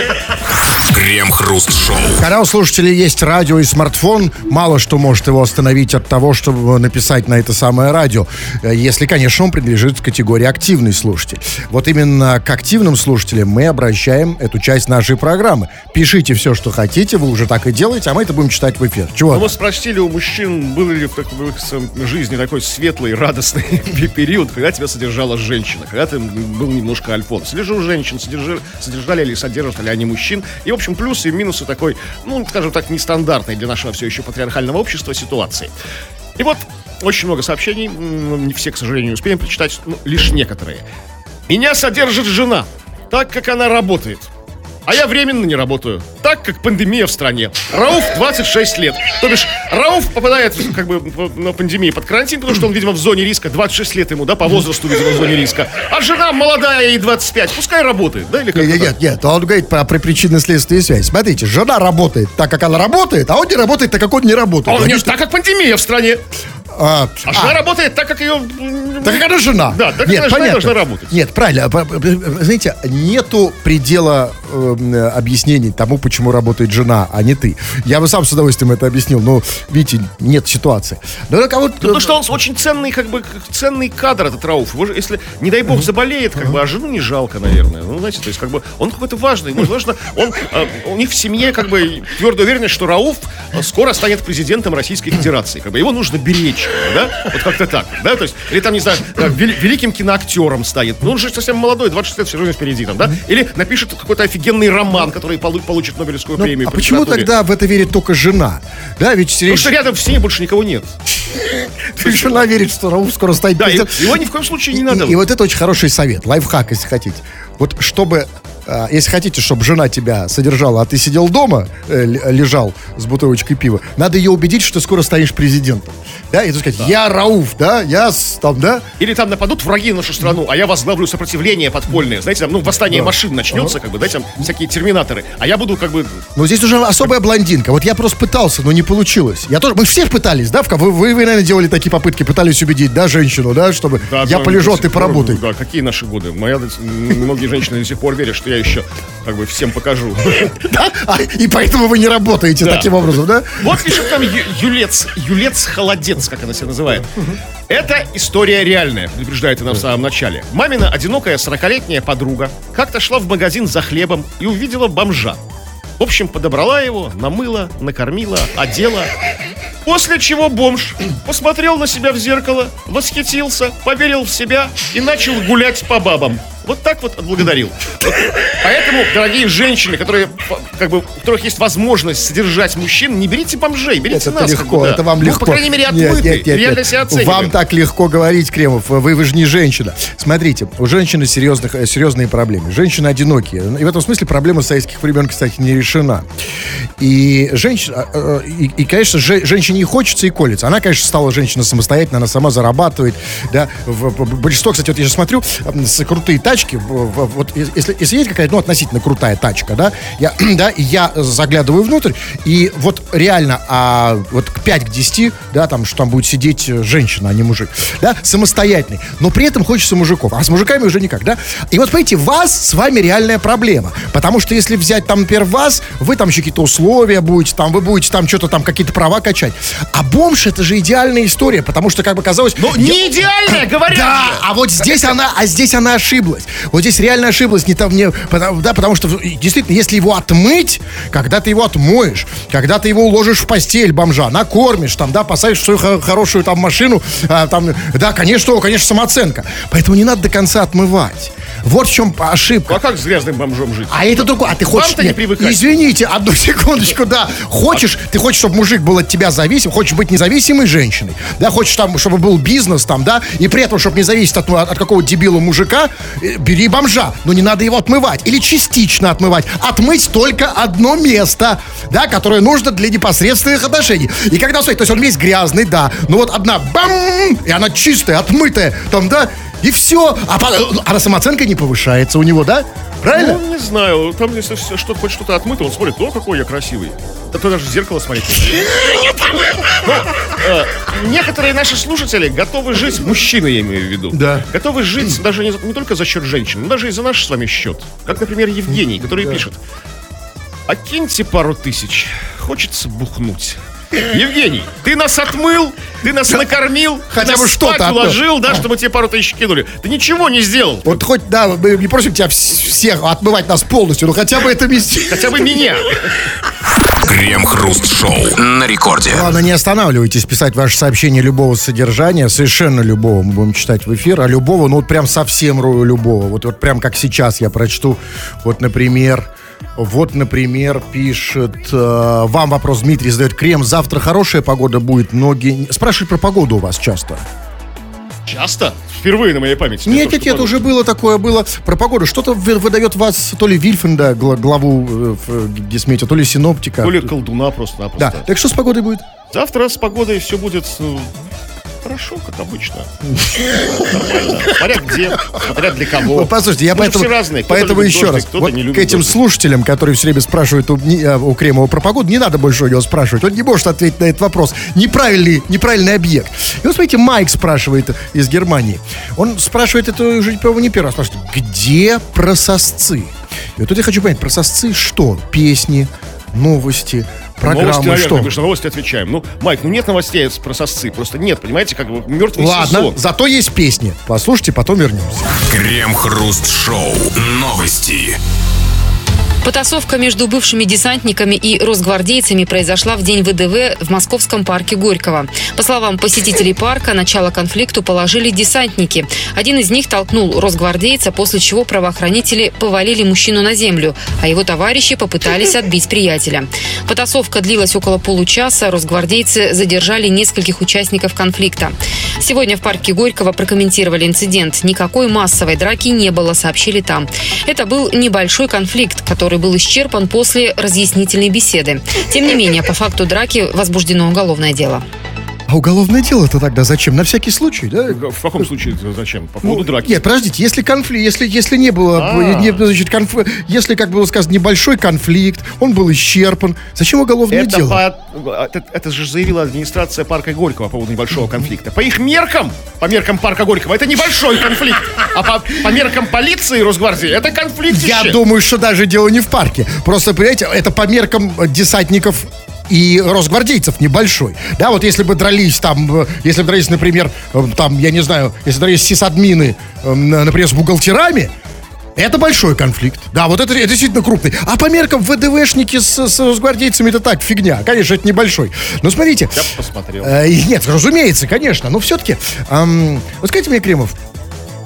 Крем-хруст-шоу. Когда у слушателей есть радио и смартфон, мало что может его остановить от того, чтобы написать на это самое радио. Э, Если, конечно, он принадлежит к категории активный слушатель. Вот именно к активным слушателям мы обращаем эту часть нашей программы. Пишите все, что хотите, вы уже так и делаете, а мы это будем читать в эфир. Чего? Ну, мы спросили у мужчин, был ли в, в их жизни такой светлый, радостный период, когда тебя содержала женщина, когда ты был немножко альфонс. Или же у женщин содержали, содержали или содержат ли они мужчин. И, в общем, плюсы и минусы такой, ну, скажем так, нестандартной для нашего все еще патриархального общества ситуации. И вот очень много сообщений, не все, к сожалению, успеем прочитать, ну, лишь некоторые. Меня содержит жена, так как она работает. А я временно не работаю, так как пандемия в стране. Рауф 26 лет. То бишь, Рауф попадает как бы на пандемию под карантин, потому что он, видимо, в зоне риска. 26 лет ему, да, по возрасту, видимо, в зоне риска. А жена молодая, ей 25. Пускай работает, да, или как Нет, нет, нет, он говорит про при причинно-следственную связь. Смотрите, жена работает так, как она работает, а он не работает так, как он не работает. Он, Они нет, так как пандемия в стране. А, А жена работает так, как ее... Так как она жена. Да, так как Нет, она понятно. должна работать. Нет, правильно. Знаете, нету предела э, объяснений тому, почему работает жена, а не ты. Я бы сам с удовольствием это объяснил, но, видите, нет ситуации. Ну, так, а вот, Потому что он очень ценный, как бы, ценный кадр, этот Рауф. Его же, если, не дай бог, заболеет, как бы, а жену не жалко, наверное. Ну, знаете, то есть, как бы, он какой-то важный. Возможно, он, э, у них в семье, как бы, твердо уверенность, что Рауф скоро станет президентом Российской Федерации. Как бы, его нужно беречь, да? Вот как-то так, да? То есть, или там, не знаю, великим киноактером станет. Ну, он же совсем молодой, 26 лет, все равно впереди там, да? Или напишет какой-то офигенный роман, который получит Нобелевскую ну, премию. А почему тогда в это верит только жена? Да, ведь Потому что рядом в стене больше никого нет. Жена верит, что Рауф скоро станет Да, его ни в коем случае не надо. И вот это очень хороший совет, лайфхак, если хотите. Вот чтобы если хотите, чтобы жена тебя содержала, а ты сидел дома, э, лежал с бутылочкой пива, надо ее убедить, что ты скоро станешь президентом. Да, и сказать, да. я Рауф, да, я там, да. Или там нападут враги на нашу страну, а я возглавлю сопротивление подпольное. Знаете, там, ну, восстание да. машин начнется, ага. как бы, да, там всякие терминаторы. А я буду, как бы... Ну, здесь уже особая блондинка. Вот я просто пытался, но не получилось. Я тоже, мы все пытались, да, вы, вы, вы, наверное, делали такие попытки, пытались убедить, да, женщину, да, чтобы да, я полежу, а ты поработай. Да, какие наши годы? Моя, многие женщины до сих пор верят, что я еще как бы всем покажу. Да? А, и поэтому вы не работаете таким образом, да? Вот пишет там Юлец, Юлец Холодец, как она себя называет. Это история реальная, предупреждает она в самом начале. Мамина одинокая 40-летняя подруга как-то шла в магазин за хлебом и увидела бомжа. В общем, подобрала его, намыла, накормила, одела. После чего бомж посмотрел на себя в зеркало, восхитился, поверил в себя и начал гулять по бабам. Вот так вот отблагодарил. Поэтому, дорогие женщины, которые, как бы, у которых есть возможность содержать мужчин, не берите бомжей, берите это нас. легко, бы, да. это вам ну, легко. по крайней мере, отмыты, нет, нет, нет, нет. себя Вам так легко говорить, Кремов, вы, вы же не женщина. Смотрите, у женщины серьезных, э, серьезные проблемы. Женщины одинокие. И в этом смысле проблема советских времен, кстати, не решена. И женщина, э, э, и, и конечно, женщине и хочется, и колется. Она, конечно, стала женщина самостоятельно, она сама зарабатывает, да. Большинство, кстати, вот я сейчас смотрю, крутые тачки, вот если, если есть какая-то, ну, относительно крутая тачка, да, я, да, я заглядываю внутрь, и вот реально, а, вот к 5 к 10, да, там, что там будет сидеть женщина, а не мужик, да, самостоятельный, но при этом хочется мужиков, а с мужиками уже никак, да, и вот, понимаете, вас с вами реальная проблема, потому что если взять там, например, вас, вы там еще какие-то условия будете, там, вы будете там что-то там, какие-то права качать, а бомж это же идеальная история, потому что, как бы казалось... Ну, не идеальная, говорят Да, а вот здесь она, а здесь она ошиблась ошиблась. Вот здесь реально ошиблась, не там, не, да, потому что действительно, если его отмыть, когда ты его отмоешь, когда ты его уложишь в постель бомжа, накормишь, там, да, посадишь в свою хорошую там машину, а, там, да, конечно, конечно, самооценка. Поэтому не надо до конца отмывать. Вот в чем ошибка. Ну, а как с грязным бомжом жить? А это другое. А ты хочешь... Вам-то не привыкать. Извините, одну секундочку, да. Хочешь, ты хочешь, чтобы мужик был от тебя зависим, хочешь быть независимой женщиной, да, хочешь там, чтобы был бизнес там, да, и при этом, чтобы не зависеть от, от, какого дебила мужика, э, бери бомжа, но не надо его отмывать. Или частично отмывать. Отмыть только одно место, да, которое нужно для непосредственных отношений. И когда, смотри, то есть он весь грязный, да, но вот одна бам, и она чистая, отмытая, там, да, и все. А, а самооценка не повышается у него, да? Правильно? Ну, не знаю. Там, если что, хоть что-то отмыто, он смотрит, о, какой я красивый. Да то даже в зеркало смотреть. Но, э, некоторые наши слушатели готовы жить, мужчины я имею в виду, да. готовы жить даже не, не только за счет женщин, но даже и за наш с вами счет. Как, например, Евгений, который да. пишет. Окиньте пару тысяч, хочется бухнуть. Евгений, ты нас отмыл, ты нас накормил, хотя бы что-то уложил, да, чтобы тебе пару тысяч кинули. Ты ничего не сделал. Вот хоть, да, мы не просим тебя всех отмывать нас полностью, но хотя бы это вместе. Хотя бы меня. Крем-хруст-шоу на рекорде. Ладно, не останавливайтесь писать ваше сообщение любого содержания, совершенно любого мы будем читать в эфир, а любого, ну вот прям совсем любого. Вот, вот прям как сейчас я прочту, вот, например, вот, например, пишет, э, вам вопрос Дмитрий задает, Крем, завтра хорошая погода будет, ноги... Спрашивают про погоду у вас часто. Часто? Впервые на моей памяти. Нет, нет, нет, уже было такое, было про погоду. Что-то выдает вас то ли Вильфенда, главу э, э Гесметя, то ли синоптика. То ли колдуна просто-напросто. Да, так что с погодой будет? Завтра с погодой все будет хорошо, как обычно. Смотря где, смотря для кого. Вот, послушайте, я же поэтому, разные. Поэтому еще раз, вот к этим слушателям, которые все время спрашивают у, а, у Кремова про погоду, не надо больше у него спрашивать. Он не может ответить на этот вопрос. Неправильный, неправильный объект. И вот смотрите, Майк спрашивает из Германии. Он спрашивает это уже, по-моему, не первый раз. Спрашивает, где прососцы? И вот тут я хочу понять, прососцы что? Песни, новости, программы, Новости, наверное, что? мы же на новости отвечаем. Ну, Майк, ну нет новостей про сосцы, просто нет, понимаете, как бы мертвый Ладно, сезон. зато есть песни. Послушайте, потом вернемся. Крем-хруст-шоу. Новости. Потасовка между бывшими десантниками и росгвардейцами произошла в день ВДВ в московском парке Горького. По словам посетителей парка, начало конфликту положили десантники. Один из них толкнул росгвардейца, после чего правоохранители повалили мужчину на землю, а его товарищи попытались отбить приятеля. Потасовка длилась около получаса, росгвардейцы задержали нескольких участников конфликта. Сегодня в парке Горького прокомментировали инцидент. Никакой массовой драки не было, сообщили там. Это был небольшой конфликт, который был исчерпан после разъяснительной беседы. Тем не менее, по факту драки возбуждено уголовное дело. А уголовное дело-то тогда зачем? На всякий случай, да? В каком случае зачем? По поводу драки. Нет, подождите, если конфликт, если, если не было, А. не, значит, конф- если, как было сказано, небольшой конфликт, он был исчерпан, зачем уголовное Это, дело? по- это, это же заявила администрация парка Горького по поводу небольшого конфликта. По их меркам, по меркам парка Горького, это небольшой конфликт. А по, по меркам полиции и Росгвардии, это конфликт. Я думаю, что даже дело не в парке. Просто, понимаете, это по меркам десантников и росгвардейцев небольшой. Да, вот если бы дрались там, э, если бы дрались, например, э, там, я не знаю, если дрались сисадмины, э, на- например, с бухгалтерами, это большой конфликт. Да, вот это, это действительно крупный. А по меркам ВДВшники с, с росгвардейцами это так, фигня. Конечно, это небольшой. Но смотрите. Я бы посмотрел. Э, нет, разумеется, конечно. Но все-таки, вот скажите мне, Кремов,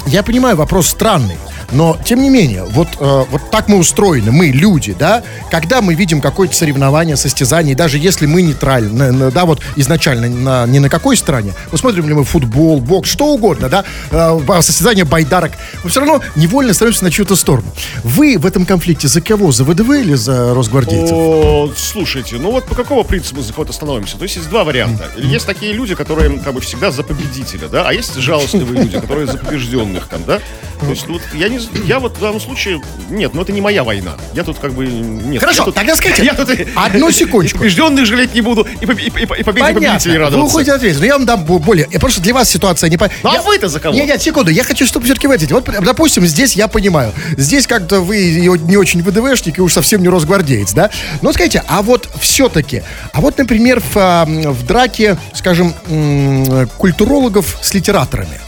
я понимаю, вопрос странный. Но, тем не менее, вот, э, вот так мы устроены, мы, люди, да, когда мы видим какое-то соревнование, состязание, даже если мы нейтральны, да, вот изначально на, ни на какой стороне, вот смотрим ли мы футбол, бокс, что угодно, да, э, состязание байдарок, мы все равно невольно становимся на чью-то сторону. Вы в этом конфликте за кого? За ВДВ или за росгвардейцев? О, слушайте, ну вот по какому принципу за кого-то становимся? То есть есть два варианта. Есть такие люди, которые как бы всегда за победителя, да, а есть жалостливые люди, которые за побежденных там, да. То есть вот я не, з- я вот в данном случае нет, ну это не моя война. Я тут как бы нет. Хорошо, я тут- тогда скажите, я тут одну секундочку. Побежденных жалеть не буду, и, и, и, и победе победителей Вы радоваться. уходите от ответа. Но я вам дам бо- более. Я просто для вас ситуация не. Ну, а Я- вы-то за кого? Нет, нет, секунду. Я хочу, чтобы все-таки в эти. Вот, допустим, здесь я понимаю. Здесь как-то вы не очень ВДВшник и уж совсем не росгвардеец, да? Но скажите, а вот все-таки, а вот, например, в, а, в драке, скажем, культурологов с литераторами.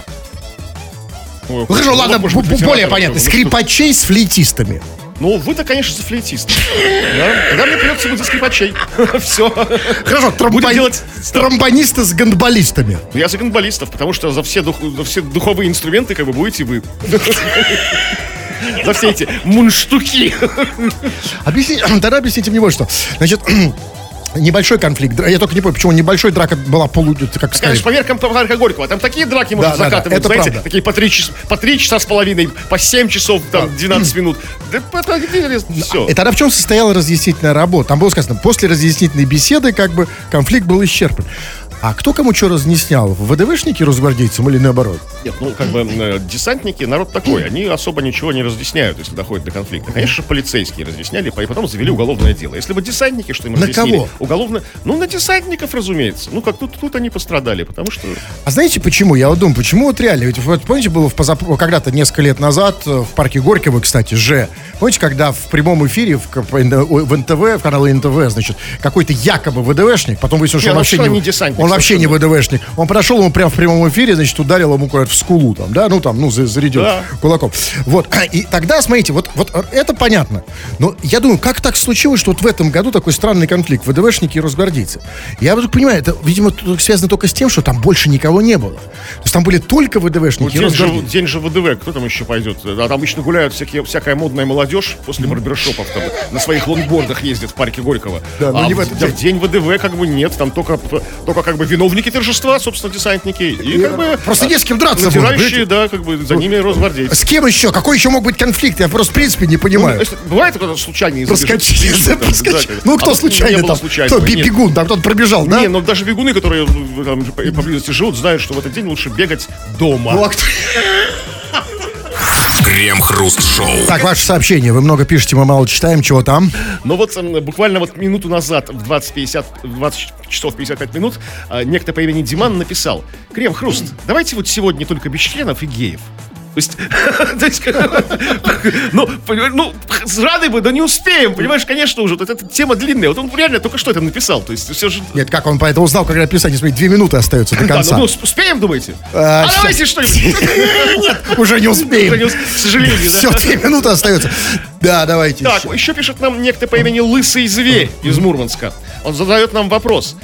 Ну, хорошо, ну, ладно, может быть, более понятно. Скрипачей с флейтистами. Ну, вы-то, конечно, за флейтист. Да? Тогда мне придется быть за скрипачей. Все. Хорошо, тромбо- делать... тромбонисты с гандболистами. Ну, Я за гандболистов, потому что за все, дух- за все духовые инструменты как бы будете вы. За все эти мунштуки. Объясните, тогда объясните мне вот что. Значит, небольшой конфликт. Я только не понял, почему небольшой драка была полу... Как сказать, Конечно, по меркам Парка Горького. Там такие драки можно Да, да, да, закатывать, это знаете, правда. такие по три, часа, по три часа с половиной, по 7 часов, там, 12 минут. Да все. И тогда в чем состояла разъяснительная работа? Там было сказано, после разъяснительной беседы как бы конфликт был исчерпан. А кто кому что разъяснял? ВДВшники росгвардейцам или наоборот? Нет, ну, как бы, э, десантники, народ такой, они особо ничего не разъясняют, если доходит до конфликта. Конечно, полицейские разъясняли, и потом завели уголовное дело. Если бы десантники, что им На разъяснили? кого? Уголовное... Ну, на десантников, разумеется. Ну, как тут, тут они пострадали, потому что... А знаете почему? Я вот думаю, почему вот реально? Ведь вот помните, было в позап- когда-то несколько лет назад э, в парке Горького, кстати, же. Помните, когда в прямом эфире в, в НТВ, в канале НТВ, значит, какой-то якобы ВДВшник, потом выяснилось, что он ну вообще не, не десантник он вообще не. ВДВшник. Он подошел ему прямо в прямом эфире, значит, ударил ему куда-то в скулу там, да, ну там, ну, за- зарядил Да. кулаком. Вот, и тогда, смотрите, вот, вот это понятно. Но я думаю, как так случилось, что вот в этом году такой странный конфликт, ВДВшники и росгвардейцы? Я вдруг понимаю, это, видимо, связано только с тем, что там больше никого не было. То есть там были только Ну, ВДВшники и день, же, день же ВДВ, кто там еще пойдет? А там обычно гуляют всякие, всякая модная молодежь после барбершопов, там, на своих лонгбордах ездит в парке Горького. Да, но а не в в, день. день ВДВ как бы нет, там только, только как как бы виновники торжества, собственно, десантники. И как бы... Просто не с кем драться было, Натирающие, да, как бы за ними росгвардейцы. С кем еще? Какой еще мог быть конфликт? Я просто в принципе не Ну, понимаю. если- Бывает когда случайно Проскочили, Ну, а кто случайно там? Кто бегун, там кто-то пробежал, да? Не, ну даже бегуны, которые ну, поблизости живут, знают, что в этот день лучше бегать дома. Ну, а кто- Крем-хруст-шоу. Так, ваше сообщение. Вы много пишете, мы мало читаем. Чего там? Но вот м, буквально вот минуту назад, в 20, 20 часов 55 минут, а, некто по имени Диман написал, Крем, Хруст, давайте вот сегодня только без членов и геев. То есть, ну, ну, рады бы, но не успеем, понимаешь, конечно уже, эта тема длинная, вот он реально только что это написал, то есть все же... Нет, как он поэтому узнал, когда писать? Смотри, две минуты остается до Да, конца. ну, ну, успеем, думаете? А, А давайте что-нибудь. Уже не успеем. Уже не усп- К сожалению, да. Все, две минуты остается. Да, давайте Так, еще. еще пишет нам некто по имени Лысый Зверь из Мурманска. Он задает нам вопрос.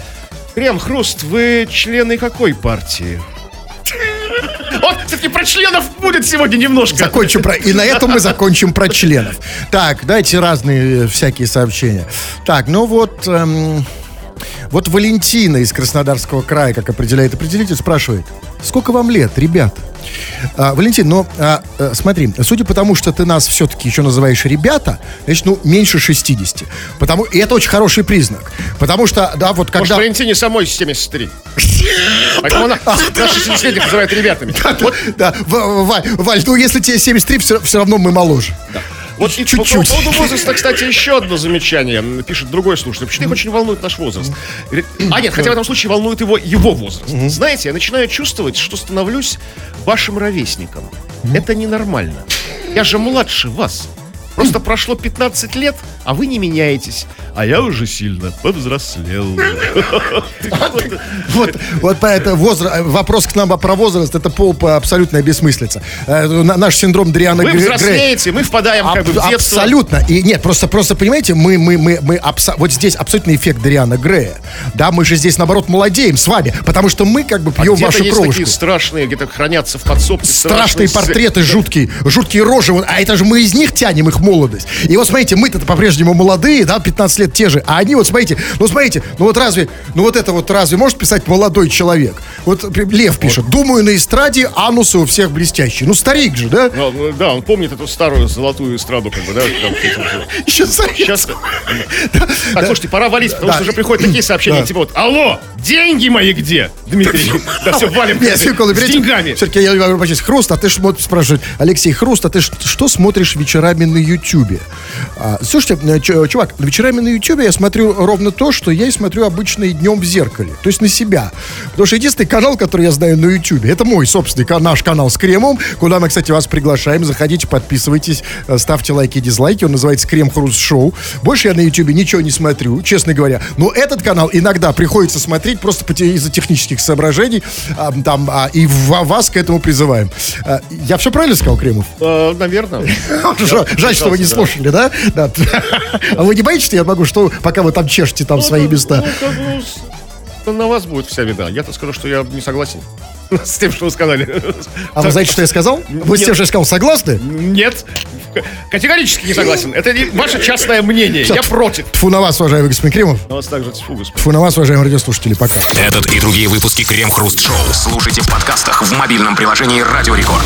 Крем, Хруст, вы члены какой партии? Вот, кстати, про членов будет сегодня немножко. Закончим про... И на этом мы закончим про членов. Так, дайте разные э, всякие сообщения. Так, ну вот... эм, вот Валентина из Краснодарского края, как определяет определитель, спрашивает, сколько вам лет, ребят? А, Валентин, ну, а, э, смотри, судя по тому, что ты нас все-таки еще называешь ребята, значит, ну, меньше 60. Потому, и это очень хороший признак. Потому что, да, вот Может, когда... Валентине самой 73. Поэтому она наши 70 называют ребятами. Да, Валь, ну, если тебе 73, все, равно мы моложе. вот и по Чуть-чуть. поводу возраста, кстати, еще одно замечание. Пишет другой слушатель. Почему их очень волнует наш возраст? Говорит, А нет, хотя в этом случае волнует его его возраст. Знаете, я начинаю чувствовать, что становлюсь вашим ровесником. Это ненормально. Я же младше вас. Просто прошло 15 лет, а вы не меняетесь. А я уже сильно повзрослел. Вот, вот поэтому вопрос к нам про возраст это абсолютная бессмыслица. Э, на- Наш синдром Дриана Вы Гре- Грей. взрослеете, мы впадаем как бы в детство. Абсолютно. И нет, просто, просто понимаете, мы, мы, мы, мы вот здесь абсолютный эффект Дриана Грея. Да, мы же здесь, наоборот, молодеем с вами, потому что мы как бы А пьем вашу кровушку. такие страшные, где-то хранятся в подсобке Страшные портреты жуткие, жуткие рожи, а это же мы из них тянем их молодость. И вот смотрите, мы-то по-прежнему молодые, да, 15 лет те же, а они вот смотрите, ну смотрите, ну вот разве, ну вот это вот разве может писать молодой человек? Вот Лев пишет, думаю, на эстраде анусы у всех блестящие. Ну старик же, да? Ну, ну, да, он помнит эту старую золотую эстраду, как бы, да? Еще Сейчас. Так, слушайте, пора валить, потому что уже приходят такие сообщения, типа вот, алло, деньги мои где, Дмитрий? Да все, валим Нет, с деньгами. Все-таки я говорю, почти, Хруст, а ты ж вот спрашивает, Алексей, Хруст, а ты что смотришь вечерами на Ютубе? А, слушайте, э, ч- чувак, вечерами на Ютубе я смотрю ровно то, что я и смотрю обычно и днем в зеркале. То есть на себя. Потому что единственный канал, который я знаю на Ютубе, это мой собственный наш канал с кремом, куда мы, кстати, вас приглашаем. Заходите, подписывайтесь, э, ставьте лайки и дизлайки. Он называется Крем Хруст Шоу. Больше я на Ютубе ничего не смотрю, честно говоря. Но этот канал иногда приходится смотреть просто из-за технических соображений. а, там, а, и вас к этому призываем. А, я все правильно сказал, Кремов? Э, Наверное. Жаль, жаль, что вы не да. слушали, да? Да. А вы не боитесь, что я могу, что пока вы там чешете там свои места? Ну, как с- на вас будет вся вида. Я-то скажу, что я не согласен с тем, что вы сказали. А вы знаете, что я сказал? Вы с тем, Нет. что я сказал, согласны? Нет, категорически не согласен. Это не ваше частное мнение. Я против. Тфу на вас, уважаемый господин Кремов. На вас также тьфу, господи. Тфу на вас, уважаемые радиослушатели, пока. Этот и другие выпуски Крем-хруст-шоу слушайте в подкастах в мобильном приложении Радио Рекорд.